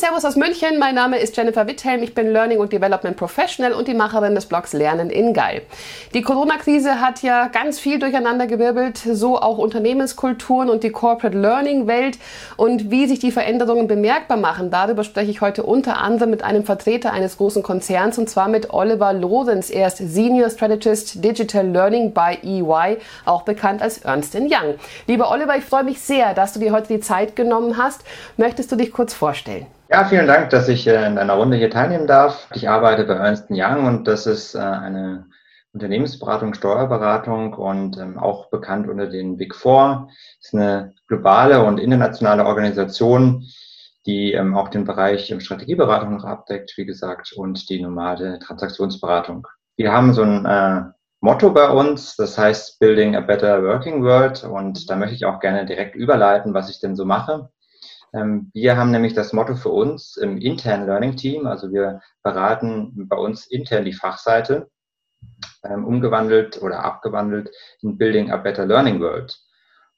Servus aus München. Mein Name ist Jennifer Witthelm. Ich bin Learning und Development Professional und die Macherin des Blogs Lernen in Geil. Die Corona-Krise hat ja ganz viel durcheinander gewirbelt, so auch Unternehmenskulturen und die Corporate Learning Welt und wie sich die Veränderungen bemerkbar machen. Darüber spreche ich heute unter anderem mit einem Vertreter eines großen Konzerns und zwar mit Oliver Lorenz. Er ist Senior Strategist Digital Learning bei EY, auch bekannt als Ernst Young. Lieber Oliver, ich freue mich sehr, dass du dir heute die Zeit genommen hast. Möchtest du dich kurz vorstellen? Ja, vielen Dank, dass ich äh, in deiner Runde hier teilnehmen darf. Ich arbeite bei Ernst Young und das ist äh, eine Unternehmensberatung, Steuerberatung und ähm, auch bekannt unter den Big Four. Das ist eine globale und internationale Organisation, die ähm, auch den Bereich Strategieberatung noch abdeckt, wie gesagt, und die normale Transaktionsberatung. Wir haben so ein äh, Motto bei uns, das heißt Building a Better Working World und da möchte ich auch gerne direkt überleiten, was ich denn so mache. Ähm, wir haben nämlich das Motto für uns im internen Learning Team, also wir beraten bei uns intern die Fachseite, ähm, umgewandelt oder abgewandelt in Building a Better Learning World.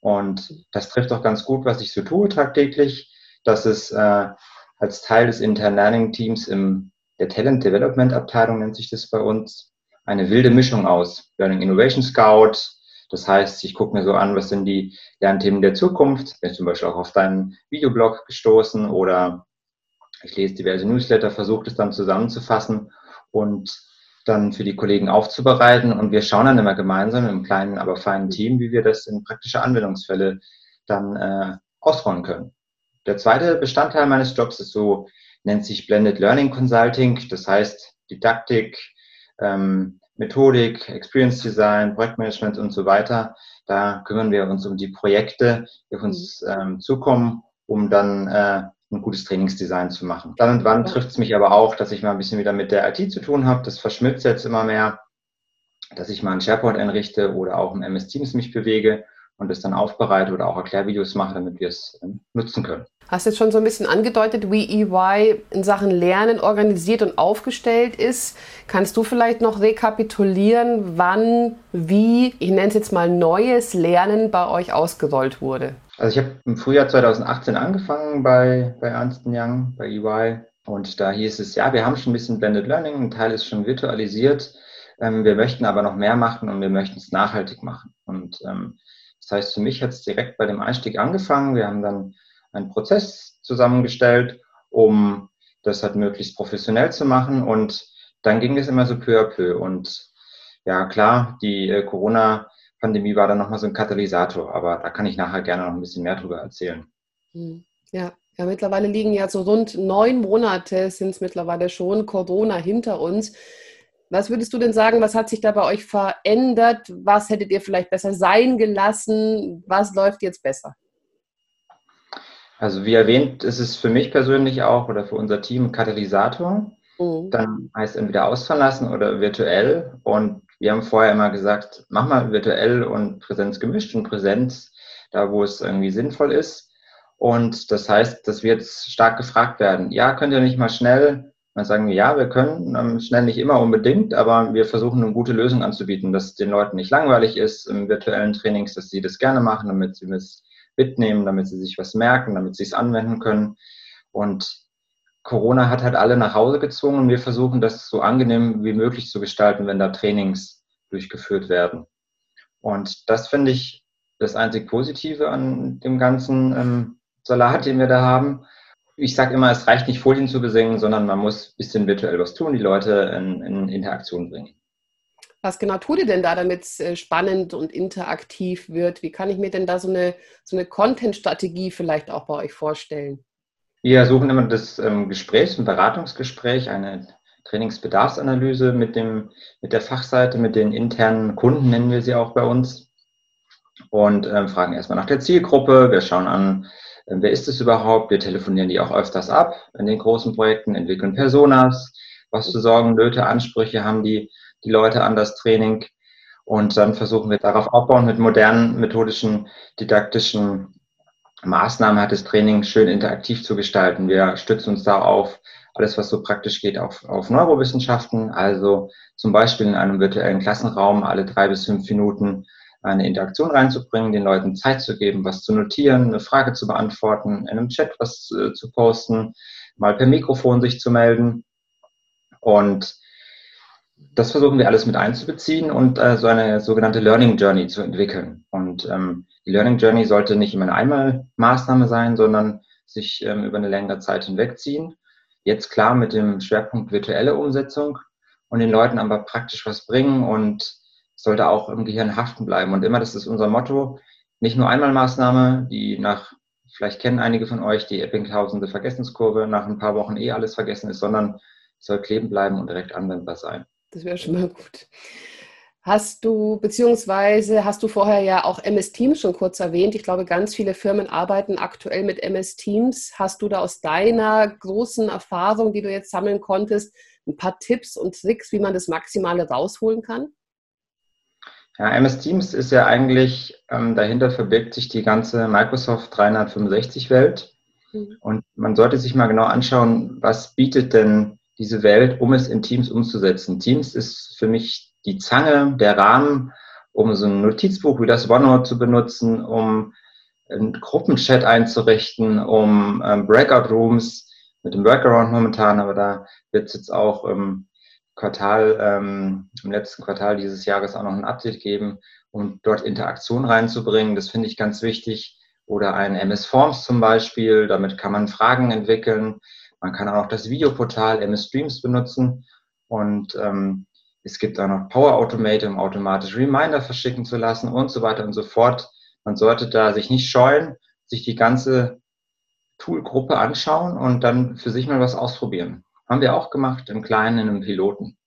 Und das trifft auch ganz gut, was ich so tue tagtäglich. Das ist äh, als Teil des internen Learning Teams im der Talent Development Abteilung nennt sich das bei uns eine wilde Mischung aus Learning Innovation Scout, das heißt, ich gucke mir so an, was sind die Lernthemen der Zukunft. Bin zum Beispiel auch auf deinen Videoblog gestoßen oder ich lese diverse Newsletter, versuche das dann zusammenzufassen und dann für die Kollegen aufzubereiten. Und wir schauen dann immer gemeinsam im kleinen, aber feinen Team, wie wir das in praktische Anwendungsfälle dann äh, ausrollen können. Der zweite Bestandteil meines Jobs ist so, nennt sich Blended Learning Consulting. Das heißt Didaktik, ähm, Methodik, Experience Design, Projektmanagement und so weiter. Da kümmern wir uns um die Projekte, die auf uns ähm, zukommen, um dann äh, ein gutes Trainingsdesign zu machen. Dann und wann trifft es mich aber auch, dass ich mal ein bisschen wieder mit der IT zu tun habe. Das verschmilzt jetzt immer mehr, dass ich mal einen SharePoint einrichte oder auch im MS Teams mich bewege und es dann aufbereite oder auch Erklärvideos mache, damit wir es äh, nutzen können. Hast jetzt schon so ein bisschen angedeutet, wie EY in Sachen Lernen organisiert und aufgestellt ist. Kannst du vielleicht noch rekapitulieren, wann, wie, ich nenne es jetzt mal neues Lernen bei euch ausgerollt wurde? Also ich habe im Frühjahr 2018 angefangen bei, bei Ernst Young, bei EY. Und da hieß es, ja, wir haben schon ein bisschen Blended Learning, ein Teil ist schon virtualisiert. Ähm, wir möchten aber noch mehr machen und wir möchten es nachhaltig machen. Und ähm, das heißt, für mich hat es direkt bei dem Einstieg angefangen. Wir haben dann einen Prozess zusammengestellt, um das halt möglichst professionell zu machen. Und dann ging es immer so peu à peu. Und ja, klar, die äh, Corona-Pandemie war dann nochmal so ein Katalysator, aber da kann ich nachher gerne noch ein bisschen mehr drüber erzählen. Hm, ja, ja, mittlerweile liegen ja so rund neun Monate sind es mittlerweile schon Corona hinter uns. Was würdest du denn sagen, was hat sich da bei euch verändert? Was hättet ihr vielleicht besser sein gelassen? Was läuft jetzt besser? Also wie erwähnt, ist es für mich persönlich auch oder für unser Team Katalysator. Mhm. Dann heißt entweder ausfallen lassen oder virtuell. Und wir haben vorher immer gesagt, mach mal virtuell und Präsenz gemischt und Präsenz da, wo es irgendwie sinnvoll ist. Und das heißt, dass wir jetzt stark gefragt werden, ja, könnt ihr nicht mal schnell? Dann sagen wir, ja, wir können ähm, schnell nicht immer unbedingt, aber wir versuchen eine gute Lösung anzubieten, dass den Leuten nicht langweilig ist im virtuellen Trainings, dass sie das gerne machen, damit sie es mitnehmen, damit sie sich was merken, damit sie es anwenden können. Und Corona hat halt alle nach Hause gezwungen und wir versuchen das so angenehm wie möglich zu gestalten, wenn da Trainings durchgeführt werden. Und das finde ich das einzig Positive an dem ganzen ähm, Salat, den wir da haben. Ich sage immer, es reicht nicht Folien zu besingen, sondern man muss ein bisschen virtuell was tun, die Leute in, in Interaktion bringen. Was genau tut ihr denn da, damit es äh, spannend und interaktiv wird? Wie kann ich mir denn da so eine, so eine Content-Strategie vielleicht auch bei euch vorstellen? Wir suchen immer das ähm, Gespräch, ein Beratungsgespräch, eine Trainingsbedarfsanalyse mit, dem, mit der Fachseite, mit den internen Kunden nennen wir sie auch bei uns. Und ähm, fragen erstmal nach der Zielgruppe. Wir schauen an, wer ist es überhaupt? Wir telefonieren die auch öfters ab in den großen Projekten, entwickeln Personas. Was für Sorgen, Nöte, Ansprüche haben die? die Leute an das Training. Und dann versuchen wir darauf aufbauen mit modernen methodischen, didaktischen Maßnahmen hat das Training schön interaktiv zu gestalten. Wir stützen uns da auf alles, was so praktisch geht, auf, auf Neurowissenschaften. Also zum Beispiel in einem virtuellen Klassenraum alle drei bis fünf Minuten eine Interaktion reinzubringen, den Leuten Zeit zu geben, was zu notieren, eine Frage zu beantworten, in einem Chat was äh, zu posten, mal per Mikrofon sich zu melden. Und das versuchen wir alles mit einzubeziehen und äh, so eine sogenannte Learning Journey zu entwickeln. Und ähm, die Learning Journey sollte nicht immer eine Einmalmaßnahme sein, sondern sich ähm, über eine längere Zeit hinwegziehen. Jetzt klar mit dem Schwerpunkt virtuelle Umsetzung und den Leuten aber praktisch was bringen und sollte auch im Gehirn haften bleiben. Und immer, das ist unser Motto, nicht nur Einmalmaßnahme, die nach, vielleicht kennen einige von euch die Eppinghausende Vergessenskurve, nach ein paar Wochen eh alles vergessen ist, sondern soll kleben bleiben und direkt anwendbar sein. Das wäre schon mal gut. Hast du, beziehungsweise hast du vorher ja auch MS Teams schon kurz erwähnt. Ich glaube, ganz viele Firmen arbeiten aktuell mit MS Teams. Hast du da aus deiner großen Erfahrung, die du jetzt sammeln konntest, ein paar Tipps und Tricks, wie man das Maximale rausholen kann? Ja, MS Teams ist ja eigentlich, ähm, dahinter verbirgt sich die ganze Microsoft 365-Welt. Mhm. Und man sollte sich mal genau anschauen, was bietet denn diese Welt, um es in Teams umzusetzen. Teams ist für mich die Zange, der Rahmen, um so ein Notizbuch wie das OneNote zu benutzen, um einen Gruppenchat einzurichten, um ähm, Breakout Rooms mit dem Workaround momentan, aber da wird es jetzt auch im Quartal, ähm, im letzten Quartal dieses Jahres auch noch ein Update geben und dort Interaktion reinzubringen. Das finde ich ganz wichtig. Oder ein MS Forms zum Beispiel, damit kann man Fragen entwickeln. Man kann auch noch das Videoportal MS Streams benutzen und ähm, es gibt auch noch Power Automate, um automatisch Reminder verschicken zu lassen und so weiter und so fort. Man sollte da sich nicht scheuen, sich die ganze Toolgruppe anschauen und dann für sich mal was ausprobieren. Haben wir auch gemacht im Kleinen, in einem Piloten.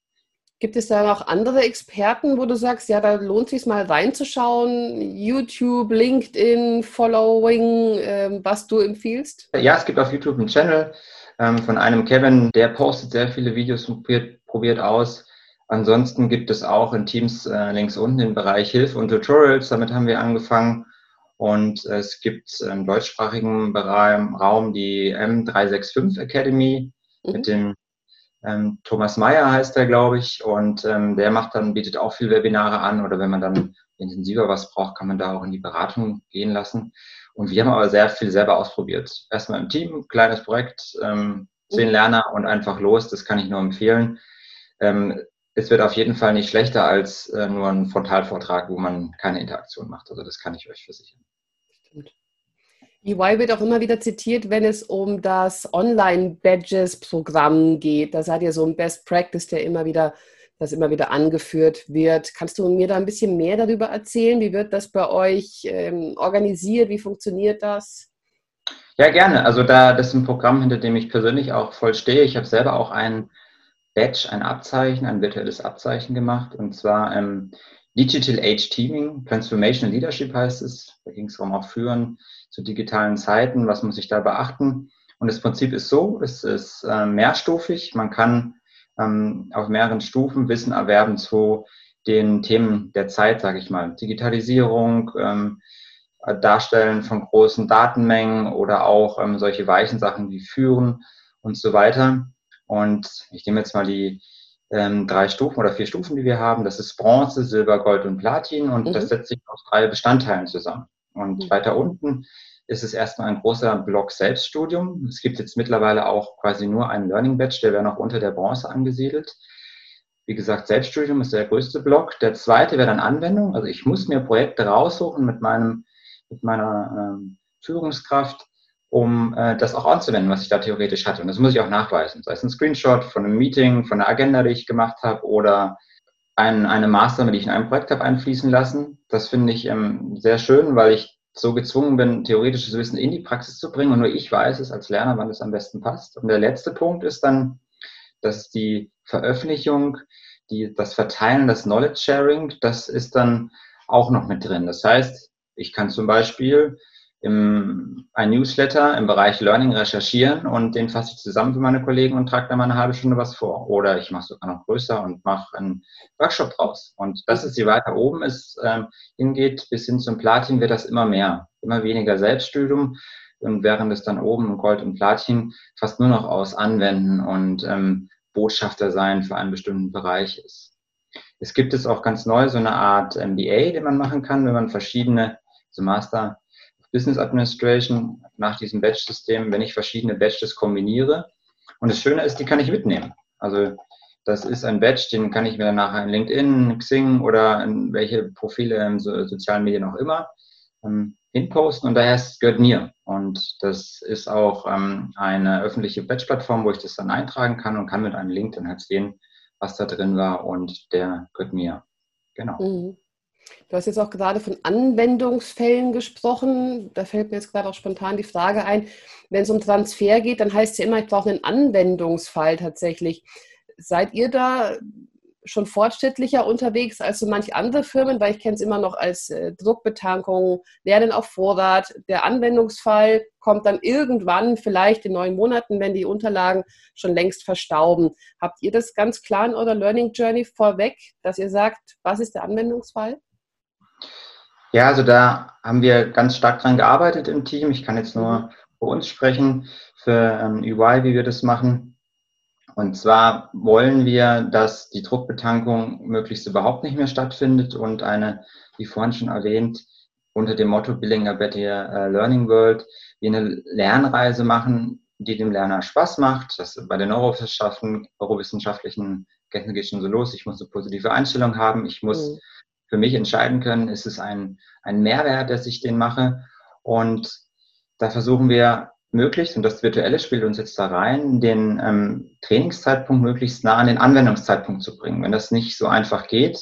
Gibt es da noch andere Experten, wo du sagst, ja, da lohnt es sich mal reinzuschauen? YouTube, LinkedIn, Following, äh, was du empfiehlst? Ja, es gibt auf YouTube einen Channel, ähm, von einem Kevin, der postet sehr viele Videos und probiert, probiert aus. Ansonsten gibt es auch in Teams äh, links unten den Bereich Hilfe und Tutorials, damit haben wir angefangen. Und es gibt im deutschsprachigen Raum die M365 Academy mhm. mit dem ähm, Thomas Meyer heißt er, glaube ich. Und ähm, der macht dann, bietet auch viel Webinare an. Oder wenn man dann intensiver was braucht, kann man da auch in die Beratung gehen lassen. Und wir haben aber sehr viel selber ausprobiert. Erstmal im Team, kleines Projekt, ähm, zehn Lerner und einfach los. Das kann ich nur empfehlen. Ähm, es wird auf jeden Fall nicht schlechter als äh, nur ein Frontalvortrag, wo man keine Interaktion macht. Also das kann ich euch versichern. Stimmt. EY wird auch immer wieder zitiert, wenn es um das Online-Badges-Programm geht. Da seid ihr so ein Best Practice, der immer wieder das immer wieder angeführt wird. Kannst du mir da ein bisschen mehr darüber erzählen? Wie wird das bei euch ähm, organisiert? Wie funktioniert das? Ja, gerne. Also da das ist ein Programm, hinter dem ich persönlich auch voll stehe. Ich habe selber auch ein Badge, ein Abzeichen, ein virtuelles Abzeichen gemacht und zwar ähm, Digital Age Teaming, Transformational Leadership heißt es. Da ging es darum, auch führen zu digitalen Zeiten. Was muss ich da beachten? Und das Prinzip ist so, es ist äh, mehrstufig. Man kann ähm, auf mehreren Stufen Wissen erwerben zu den Themen der Zeit, sage ich mal. Digitalisierung, ähm, Darstellen von großen Datenmengen oder auch ähm, solche weichen Sachen wie Führen und so weiter. Und ich nehme jetzt mal die ähm, drei Stufen oder vier Stufen, die wir haben. Das ist Bronze, Silber, Gold und Platin und mhm. das setzt sich aus drei Bestandteilen zusammen. Und mhm. weiter unten ist es erstmal ein großer Block Selbststudium. Es gibt jetzt mittlerweile auch quasi nur einen Learning Badge, der wäre noch unter der Bronze angesiedelt. Wie gesagt, Selbststudium ist der größte Block. Der zweite wäre dann Anwendung. Also ich muss mir Projekte raussuchen mit meinem, mit meiner ähm, Führungskraft, um äh, das auch anzuwenden, was ich da theoretisch hatte. Und das muss ich auch nachweisen. Sei es ein Screenshot von einem Meeting, von einer Agenda, die ich gemacht habe oder ein, eine Maßnahme, die ich in einem Projekt habe einfließen lassen. Das finde ich ähm, sehr schön, weil ich so gezwungen bin, theoretisches Wissen in die Praxis zu bringen und nur ich weiß es als Lerner, wann es am besten passt. Und der letzte Punkt ist dann, dass die Veröffentlichung, die, das Verteilen, das Knowledge Sharing, das ist dann auch noch mit drin. Das heißt, ich kann zum Beispiel im, ein Newsletter im Bereich Learning recherchieren und den fasse ich zusammen für meine Kollegen und trage da mal eine halbe Stunde was vor. Oder ich mache es sogar noch größer und mache einen Workshop draus. Und das ist, je weiter oben es ähm, hingeht, bis hin zum Platin, wird das immer mehr. Immer weniger Selbststudium. Und während es dann oben Gold und Platin fast nur noch aus Anwenden und ähm, Botschafter sein für einen bestimmten Bereich ist. Es gibt es auch ganz neu so eine Art MBA, den man machen kann, wenn man verschiedene, so Master Business Administration nach diesem Batch-System, wenn ich verschiedene Batches kombiniere, Und das Schöne ist, die kann ich mitnehmen. Also das ist ein Badge, den kann ich mir nachher in LinkedIn, Xing oder in welche Profile in so, sozialen Medien auch immer ähm, hinposten und daher es gehört mir. Und das ist auch ähm, eine öffentliche Badge-Plattform, wo ich das dann eintragen kann und kann mit einem Link dann halt sehen, was da drin war und der gehört mir. Genau. Mhm. Du hast jetzt auch gerade von Anwendungsfällen gesprochen. Da fällt mir jetzt gerade auch spontan die Frage ein, wenn es um Transfer geht, dann heißt es ja immer, ich brauche einen Anwendungsfall tatsächlich. Seid ihr da schon fortschrittlicher unterwegs als so manche andere Firmen, weil ich kenne es immer noch als äh, Druckbetankung, Lernen auf Vorrat. Der Anwendungsfall kommt dann irgendwann, vielleicht in neun Monaten, wenn die Unterlagen schon längst verstauben. Habt ihr das ganz klar in eurer Learning Journey vorweg, dass ihr sagt, was ist der Anwendungsfall? Ja, also da haben wir ganz stark dran gearbeitet im Team. Ich kann jetzt nur mhm. für uns sprechen, für ähm, EY, wie wir das machen und zwar wollen wir, dass die Druckbetankung möglichst überhaupt nicht mehr stattfindet und eine, wie vorhin schon erwähnt, unter dem Motto Building a Better äh, Learning World, wir eine Lernreise machen, die dem Lerner Spaß macht. Das bei den Neurowissenschaften, neurowissenschaftlichen Kenntnissen geht schon so los. Ich muss eine positive Einstellung haben. Ich muss mhm. Für mich entscheiden können, ist es ein, ein Mehrwert, dass ich den mache. Und da versuchen wir möglichst, und das Virtuelle spielt uns jetzt da rein, den ähm, Trainingszeitpunkt möglichst nah an den Anwendungszeitpunkt zu bringen. Wenn das nicht so einfach geht,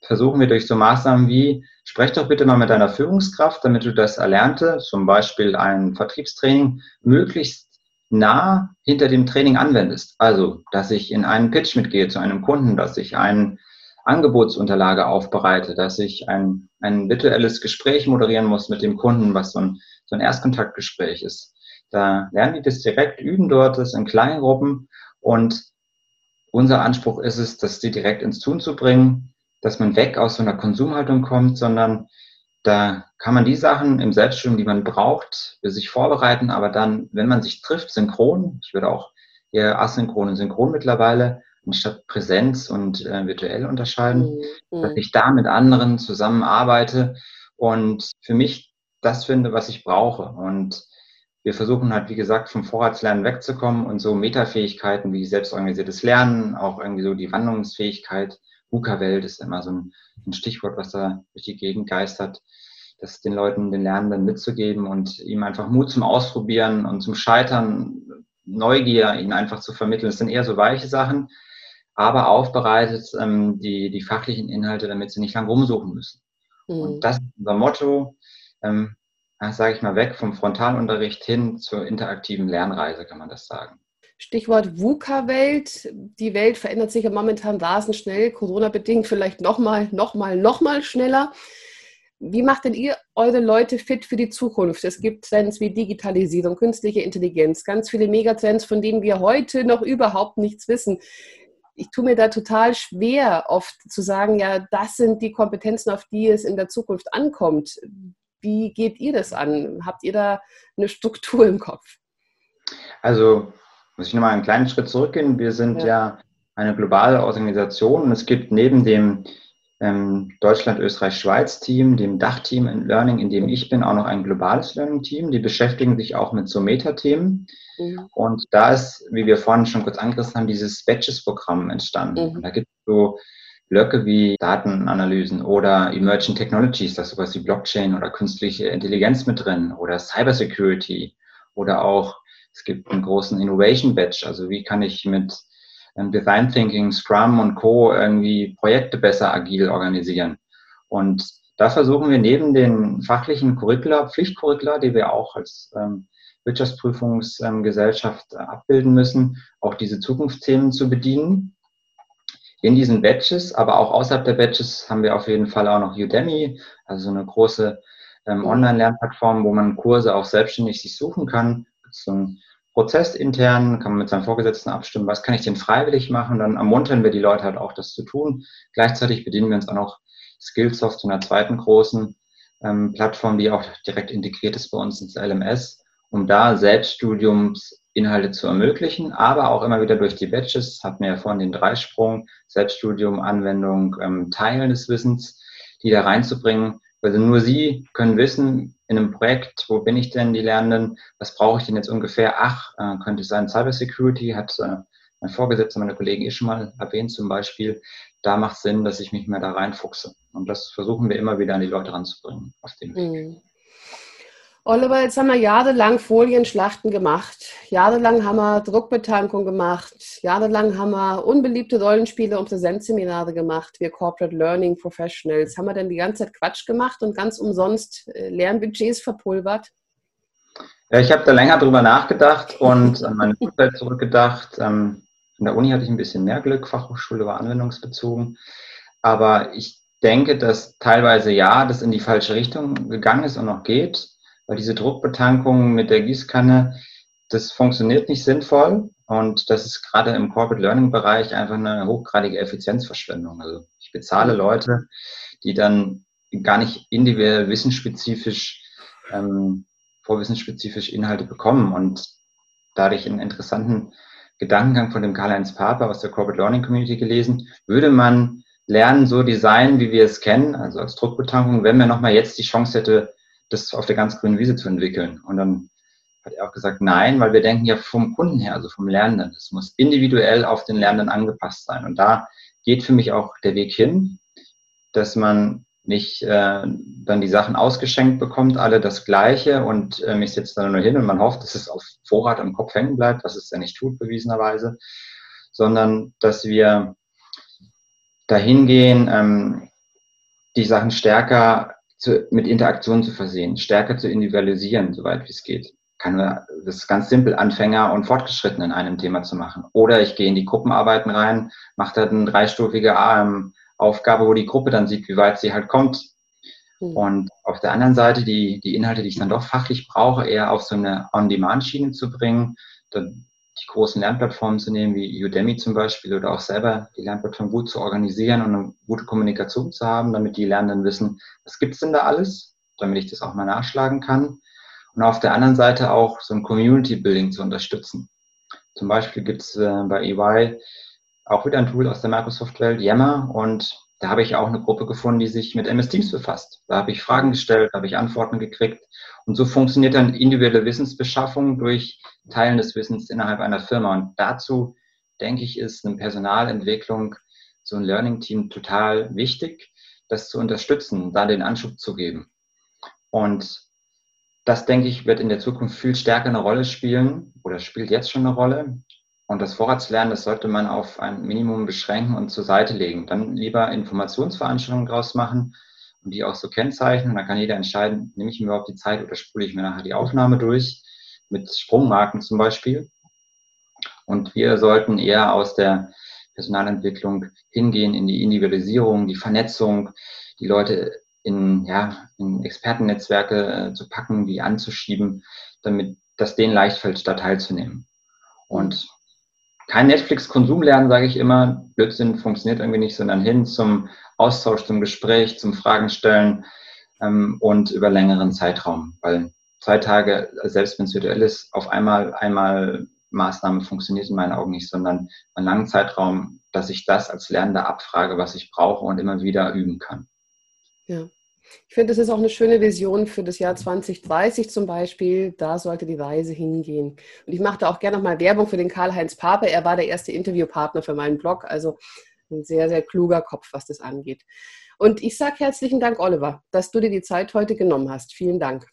versuchen wir durch so Maßnahmen wie, sprech doch bitte mal mit deiner Führungskraft, damit du das Erlernte, zum Beispiel ein Vertriebstraining, möglichst nah hinter dem Training anwendest. Also, dass ich in einen Pitch mitgehe zu einem Kunden, dass ich eine Angebotsunterlage aufbereite, dass ich ein, ein virtuelles Gespräch moderieren muss mit dem Kunden, was so ein, so ein Erstkontaktgespräch ist. Da lernen die das direkt, üben dort das in kleinen Gruppen. Und unser Anspruch ist es, das die direkt ins Tun zu bringen, dass man weg aus so einer Konsumhaltung kommt, sondern da kann man die Sachen im Selbststudium, die man braucht, für sich vorbereiten, aber dann, wenn man sich trifft, synchron, ich würde auch eher asynchron und synchron mittlerweile, anstatt Präsenz und äh, virtuell unterscheiden, mhm. dass ich da mit anderen zusammenarbeite und für mich das finde, was ich brauche. Und wir versuchen halt, wie gesagt, vom Vorratslernen wegzukommen und so Metafähigkeiten wie selbstorganisiertes Lernen, auch irgendwie so die Wandlungsfähigkeit, VUCA-Welt ist immer so ein, ein, Stichwort, was da durch die Gegend geistert, das den Leuten, den Lernenden mitzugeben und ihm einfach Mut zum Ausprobieren und zum Scheitern, Neugier ihnen einfach zu vermitteln. Das sind eher so weiche Sachen, aber aufbereitet ähm, die, die fachlichen Inhalte, damit sie nicht lang rumsuchen müssen. Mhm. Und das ist unser Motto. Ähm, sage ich mal, weg vom Frontalunterricht hin zur interaktiven Lernreise, kann man das sagen. Stichwort VUCA-Welt. Die Welt verändert sich ja momentan rasend schnell, Corona-bedingt vielleicht nochmal, nochmal, nochmal schneller. Wie macht denn ihr eure Leute fit für die Zukunft? Es gibt Trends wie Digitalisierung, künstliche Intelligenz, ganz viele Megatrends, von denen wir heute noch überhaupt nichts wissen. Ich tue mir da total schwer, oft zu sagen, ja, das sind die Kompetenzen, auf die es in der Zukunft ankommt. Wie geht ihr das an? Habt ihr da eine Struktur im Kopf? Also muss ich nochmal einen kleinen Schritt zurückgehen. Wir sind ja, ja eine globale Organisation und es gibt neben dem Deutschland, Österreich, Schweiz-Team, dem Dachteam in Learning, in dem ich bin, auch noch ein globales Learning-Team. Die beschäftigen sich auch mit so Meta-Themen. Mhm. Und da ist, wie wir vorhin schon kurz angerissen haben, dieses Batches-Programm entstanden. Mhm. Und da gibt es so Blöcke wie Datenanalysen oder Emerging Technologies, das ist sowas wie Blockchain oder künstliche Intelligenz mit drin oder Cybersecurity oder auch es gibt einen großen Innovation Batch, also wie kann ich mit ähm, Design Thinking, Scrum und Co. irgendwie Projekte besser agil organisieren. Und da versuchen wir neben den fachlichen Curricula, Pflichtcurricula, die wir auch als ähm, Wirtschaftsprüfungsgesellschaft ähm, abbilden müssen, auch diese Zukunftsthemen zu bedienen in diesen Badges, aber auch außerhalb der Badges haben wir auf jeden Fall auch noch Udemy, also eine große ähm, mhm. Online-Lernplattform, wo man Kurse auch selbstständig sich suchen kann. So ein Prozess intern, kann man mit seinem Vorgesetzten abstimmen, was kann ich denn freiwillig machen, dann ermuntern wir die Leute halt auch, das zu tun. Gleichzeitig bedienen wir uns auch noch Skillsoft zu einer zweiten großen ähm, Plattform, die auch direkt integriert ist bei uns ins LMS, um da Selbststudiums Inhalte zu ermöglichen, aber auch immer wieder durch die Badges, hatten wir ja vorhin den Dreisprung, Selbststudium, Anwendung, ähm, Teilen des Wissens, die da reinzubringen, Also nur sie können wissen, in einem Projekt, wo bin ich denn, die Lernenden, was brauche ich denn jetzt ungefähr? Ach, äh, könnte sein Cybersecurity, hat äh, mein Vorgesetzter, meine Kollegen eh schon mal erwähnt zum Beispiel. Da macht Sinn, dass ich mich mehr da reinfuchse. Und das versuchen wir immer wieder an die Leute ranzubringen auf dem Weg. Mhm. Oliver, jetzt haben wir jahrelang Folienschlachten gemacht. Jahrelang haben wir Druckbetankung gemacht. Jahrelang haben wir unbeliebte Rollenspiele und Präsenzseminare gemacht. Wir Corporate Learning Professionals. Haben wir denn die ganze Zeit Quatsch gemacht und ganz umsonst äh, Lernbudgets verpulvert? Ja, ich habe da länger drüber nachgedacht und an meine Umwelt zurückgedacht. Ähm, in der Uni hatte ich ein bisschen mehr Glück. Fachhochschule war anwendungsbezogen. Aber ich denke, dass teilweise ja, das in die falsche Richtung gegangen ist und noch geht weil diese Druckbetankung mit der Gießkanne, das funktioniert nicht sinnvoll und das ist gerade im Corporate Learning Bereich einfach eine hochgradige Effizienzverschwendung. Also ich bezahle. Leute, die dann gar nicht individuell wissensspezifisch, ähm, vorwissensspezifisch Inhalte bekommen und dadurch einen interessanten Gedankengang von dem Karl-Heinz Pape aus der Corporate Learning Community gelesen, würde man Lernen so designen, wie wir es kennen, also als Druckbetankung, wenn man nochmal jetzt die Chance hätte, das auf der ganz grünen Wiese zu entwickeln. Und dann hat er auch gesagt, nein, weil wir denken ja vom Kunden her, also vom Lernenden. Es muss individuell auf den Lernenden angepasst sein. Und da geht für mich auch der Weg hin, dass man nicht äh, dann die Sachen ausgeschenkt bekommt, alle das Gleiche und ähm, ich sitze dann nur hin und man hofft, dass es auf Vorrat am Kopf hängen bleibt, was es ja nicht tut, bewiesenerweise, sondern dass wir dahin gehen, ähm, die Sachen stärker zu, mit Interaktion zu versehen, stärker zu individualisieren, soweit wie es geht. Kann man das ist ganz simpel, Anfänger und Fortgeschritten in einem Thema zu machen. Oder ich gehe in die Gruppenarbeiten rein, mache da eine dreistufige Aufgabe, wo die Gruppe dann sieht, wie weit sie halt kommt. Mhm. Und auf der anderen Seite die, die Inhalte, die ich dann doch fachlich brauche, eher auf so eine On-Demand-Schiene zu bringen. Dann die großen Lernplattformen zu nehmen, wie Udemy zum Beispiel, oder auch selber die Lernplattform gut zu organisieren und eine gute Kommunikation zu haben, damit die Lernenden wissen, was gibt's denn da alles, damit ich das auch mal nachschlagen kann. Und auf der anderen Seite auch so ein Community Building zu unterstützen. Zum Beispiel gibt's äh, bei EY auch wieder ein Tool aus der Microsoft-Welt, Yammer, und da habe ich auch eine Gruppe gefunden, die sich mit MS Teams befasst. Da habe ich Fragen gestellt, da habe ich Antworten gekriegt. Und so funktioniert dann individuelle Wissensbeschaffung durch Teilen des Wissens innerhalb einer Firma. Und dazu, denke ich, ist eine Personalentwicklung, so ein Learning-Team total wichtig, das zu unterstützen, da den Anschub zu geben. Und das, denke ich, wird in der Zukunft viel stärker eine Rolle spielen oder spielt jetzt schon eine Rolle. Und das Vorratslernen, das sollte man auf ein Minimum beschränken und zur Seite legen. Dann lieber Informationsveranstaltungen draus machen und die auch so kennzeichnen. Und dann kann jeder entscheiden, nehme ich mir überhaupt die Zeit oder spule ich mir nachher die Aufnahme durch, mit Sprungmarken zum Beispiel. Und wir sollten eher aus der Personalentwicklung hingehen in die Individualisierung, die Vernetzung, die Leute in, ja, in Expertennetzwerke äh, zu packen, die anzuschieben, damit das denen leicht fällt, da teilzunehmen. Und kein Netflix-Konsum lernen, sage ich immer. Blödsinn funktioniert irgendwie nicht, sondern hin zum Austausch, zum Gespräch, zum Fragen stellen ähm, und über längeren Zeitraum. Weil zwei Tage, selbst wenn es virtuell ist, auf einmal, einmal Maßnahme funktioniert in meinen Augen nicht, sondern einen langen Zeitraum, dass ich das als Lernender abfrage, was ich brauche und immer wieder üben kann. Ja. Ich finde, das ist auch eine schöne Vision für das Jahr 2030 zum Beispiel. Da sollte die Reise hingehen. Und ich mache da auch gerne nochmal Werbung für den Karl-Heinz Pape. Er war der erste Interviewpartner für meinen Blog. Also ein sehr, sehr kluger Kopf, was das angeht. Und ich sage herzlichen Dank, Oliver, dass du dir die Zeit heute genommen hast. Vielen Dank.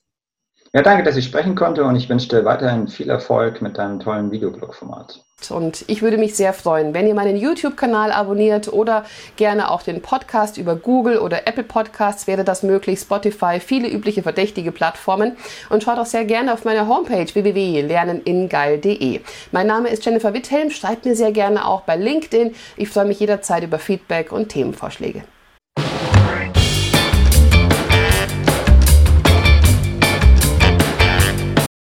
Ja, danke, dass ich sprechen konnte und ich wünsche dir weiterhin viel Erfolg mit deinem tollen Videoblog-Format. Und ich würde mich sehr freuen, wenn ihr meinen YouTube-Kanal abonniert oder gerne auch den Podcast über Google oder Apple Podcasts wäre das möglich, Spotify, viele übliche verdächtige Plattformen. Und schaut auch sehr gerne auf meiner Homepage www.lerneningeil.de. Mein Name ist Jennifer Witthelm, schreibt mir sehr gerne auch bei LinkedIn. Ich freue mich jederzeit über Feedback und Themenvorschläge.